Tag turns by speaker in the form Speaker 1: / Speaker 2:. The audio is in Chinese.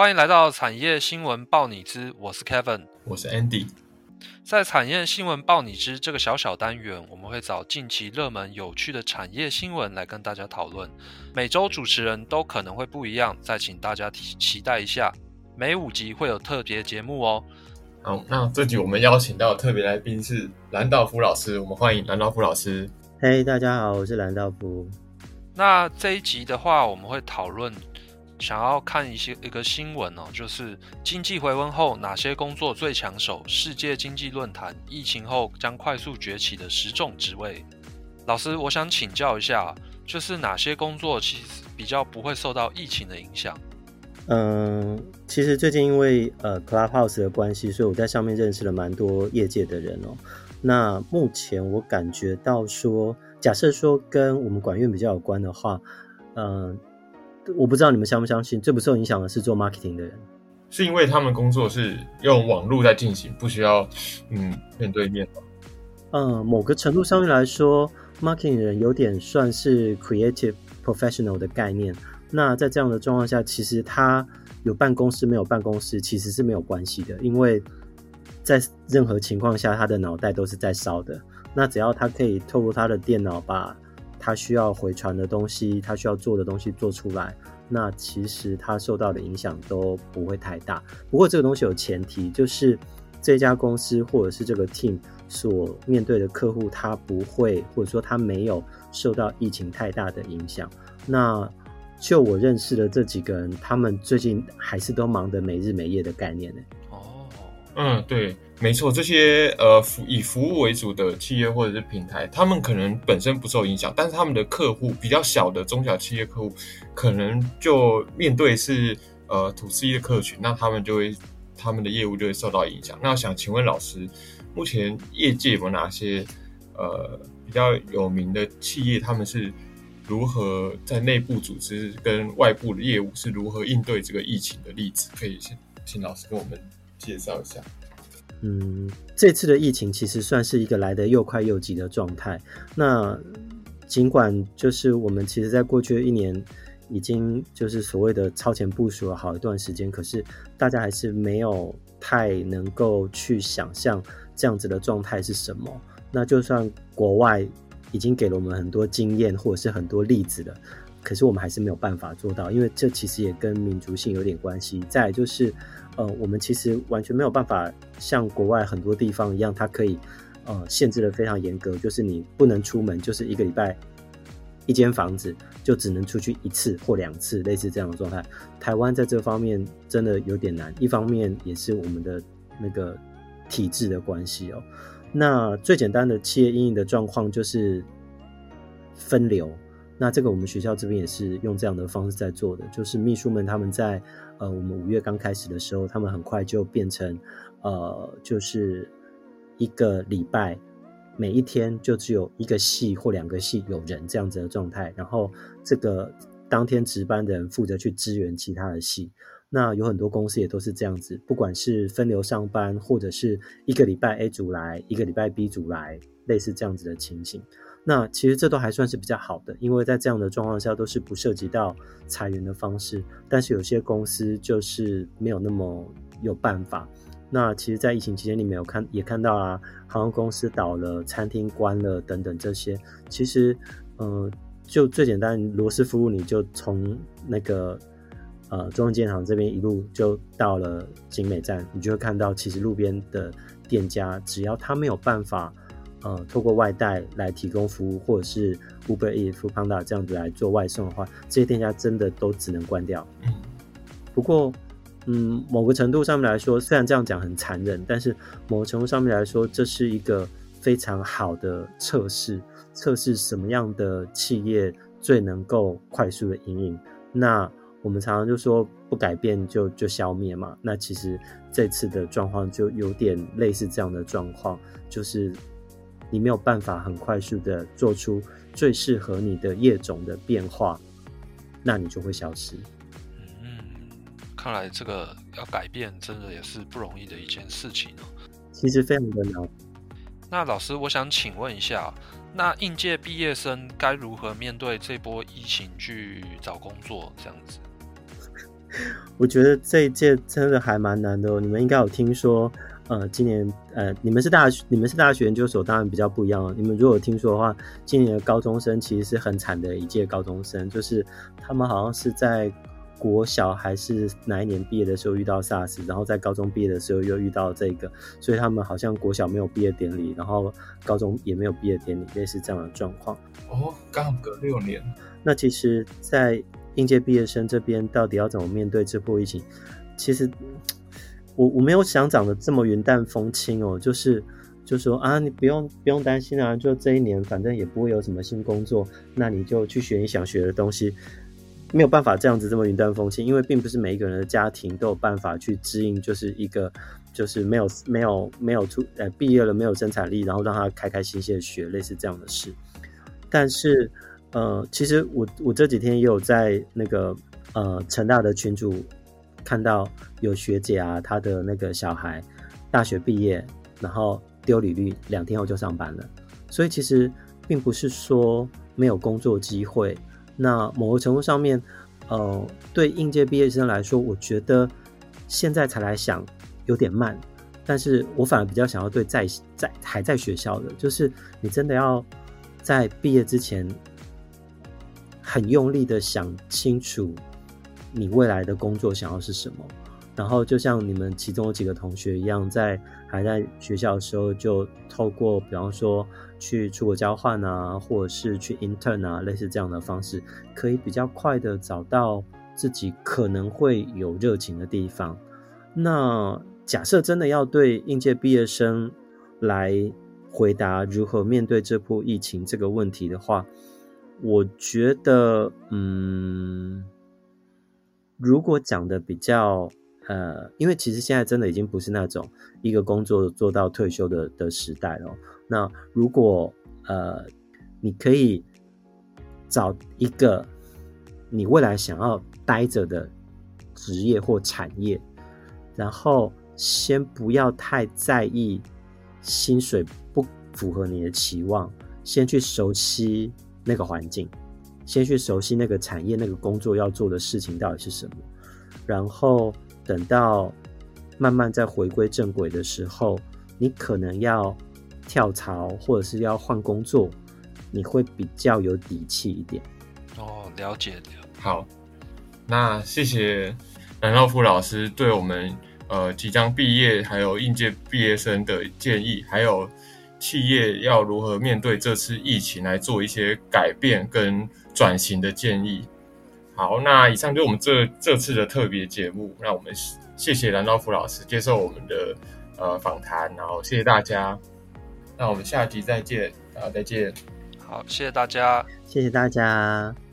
Speaker 1: 欢迎来到产业新闻报你知，我是 Kevin，
Speaker 2: 我是 Andy。
Speaker 1: 在产业新闻报你知这个小小单元，我们会找近期热门有趣的产业新闻来跟大家讨论。每周主持人都可能会不一样，再请大家期期待一下。每五集会有特别节目哦。
Speaker 2: 好，那这集我们邀请到特别来宾是蓝道夫老师，我们欢迎蓝道夫老师。
Speaker 3: 嘿，大家好，我是蓝道夫。
Speaker 1: 那这一集的话，我们会讨论。想要看一些一个新闻哦，就是经济回温后哪些工作最抢手？世界经济论坛疫情后将快速崛起的十种职位。老师，我想请教一下，就是哪些工作其实比较不会受到疫情的影响？
Speaker 3: 嗯，其实最近因为呃 Clubhouse 的关系，所以我在上面认识了蛮多业界的人哦。那目前我感觉到说，假设说跟我们管院比较有关的话，嗯。我不知道你们相不相信，最不受影响的是做 marketing 的人，
Speaker 2: 是因为他们工作是用网络在进行，不需要嗯面对面
Speaker 3: 嗯，某个程度上面来说，marketing 人有点算是 creative professional 的概念。那在这样的状况下，其实他有办公室没有办公室其实是没有关系的，因为在任何情况下，他的脑袋都是在烧的。那只要他可以透过他的电脑把他需要回传的东西，他需要做的东西做出来，那其实他受到的影响都不会太大。不过这个东西有前提，就是这家公司或者是这个 team 所面对的客户，他不会或者说他没有受到疫情太大的影响。那就我认识的这几个人，他们最近还是都忙得没日没夜的概念呢。
Speaker 2: 嗯，对。没错，这些呃服以服务为主的企业或者是平台，他们可能本身不受影响，但是他们的客户比较小的中小企业客户，可能就面对是呃 to C 的客群，那他们就会他们的业务就会受到影响。那想请问老师，目前业界有哪些呃比较有名的企业，他们是如何在内部组织跟外部的业务是如何应对这个疫情的例子？可以先请老师跟我们介绍一下。
Speaker 3: 嗯，这次的疫情其实算是一个来得又快又急的状态。那尽管就是我们其实在过去的一年已经就是所谓的超前部署了好一段时间，可是大家还是没有太能够去想象这样子的状态是什么。那就算国外已经给了我们很多经验或者是很多例子了，可是我们还是没有办法做到，因为这其实也跟民族性有点关系。再就是。呃，我们其实完全没有办法像国外很多地方一样，它可以呃限制的非常严格，就是你不能出门，就是一个礼拜一间房子就只能出去一次或两次，类似这样的状态。台湾在这方面真的有点难，一方面也是我们的那个体制的关系哦。那最简单的企业运营的状况就是分流。那这个我们学校这边也是用这样的方式在做的，就是秘书们他们在呃我们五月刚开始的时候，他们很快就变成呃就是一个礼拜每一天就只有一个系或两个系有人这样子的状态，然后这个当天值班的人负责去支援其他的系。那有很多公司也都是这样子，不管是分流上班，或者是一个礼拜 A 组来，一个礼拜 B 组来，类似这样子的情形。那其实这都还算是比较好的，因为在这样的状况下都是不涉及到裁员的方式。但是有些公司就是没有那么有办法。那其实，在疫情期间，你没有看也看到啊，航空公司倒了，餐厅关了等等这些。其实，呃，就最简单，罗斯服务你就从那个呃中央建行这边一路就到了景美站，你就会看到，其实路边的店家只要他没有办法。呃，透过外带来提供服务，或者是 Uber Eats、Foodpanda 这样子来做外送的话，这些店家真的都只能关掉。不过，嗯，某个程度上面来说，虽然这样讲很残忍，但是某个程度上面来说，这是一个非常好的测试，测试什么样的企业最能够快速的营运。那我们常常就说不改变就就消灭嘛。那其实这次的状况就有点类似这样的状况，就是。你没有办法很快速的做出最适合你的业种的变化，那你就会消失。
Speaker 1: 嗯，看来这个要改变真的也是不容易的一件事情哦。
Speaker 3: 其实非常的难。
Speaker 1: 那老师，我想请问一下，那应届毕业生该如何面对这波疫情去找工作？这样子？
Speaker 3: 我觉得这一届真的还蛮难的哦。你们应该有听说，呃，今年呃，你们是大学，你们是大学研究所，当然比较不一样了。你们如果听说的话，今年的高中生其实是很惨的一届高中生，就是他们好像是在国小还是哪一年毕业的时候遇到 SARS，然后在高中毕业的时候又遇到这个，所以他们好像国小没有毕业典礼，然后高中也没有毕业典礼，类似这样的状况。
Speaker 2: 哦，刚好隔六年。
Speaker 3: 那其实，在应届毕业生这边到底要怎么面对这波疫情？其实我我没有想讲的这么云淡风轻哦，就是就说啊，你不用不用担心啊，就这一年反正也不会有什么新工作，那你就去学你想学的东西，没有办法这样子这么云淡风轻，因为并不是每一个人的家庭都有办法去支应，就是一个就是没有没有没有出呃毕业了没有生产力，然后让他开开心心的学类似这样的事，但是。呃，其实我我这几天也有在那个呃成大的群主看到有学姐啊，她的那个小孩大学毕业，然后丢履历，两天后就上班了。所以其实并不是说没有工作机会。那某个程度上面，呃，对应届毕业生来说，我觉得现在才来想有点慢。但是我反而比较想要对在在还在学校的，就是你真的要在毕业之前。很用力的想清楚你未来的工作想要是什么，然后就像你们其中有几个同学一样，在还在学校的时候，就透过比方说去出国交换啊，或者是去 intern 啊，类似这样的方式，可以比较快的找到自己可能会有热情的地方。那假设真的要对应届毕业生来回答如何面对这波疫情这个问题的话，我觉得，嗯，如果讲的比较，呃，因为其实现在真的已经不是那种一个工作做到退休的的时代了。那如果，呃，你可以找一个你未来想要待着的职业或产业，然后先不要太在意薪水不符合你的期望，先去熟悉。那个环境，先去熟悉那个产业、那个工作要做的事情到底是什么，然后等到慢慢再回归正轨的时候，你可能要跳槽或者是要换工作，你会比较有底气一点。
Speaker 1: 哦，了解了。
Speaker 2: 好，那谢谢南道夫老师对我们呃即将毕业还有应届毕业生的建议，还有。企业要如何面对这次疫情来做一些改变跟转型的建议？好，那以上就是我们这这次的特别节目。那我们谢谢蓝道夫老师接受我们的呃访谈，然后谢谢大家。那我们下集再见，啊，再见。
Speaker 1: 好，谢谢大家，
Speaker 3: 谢谢大家。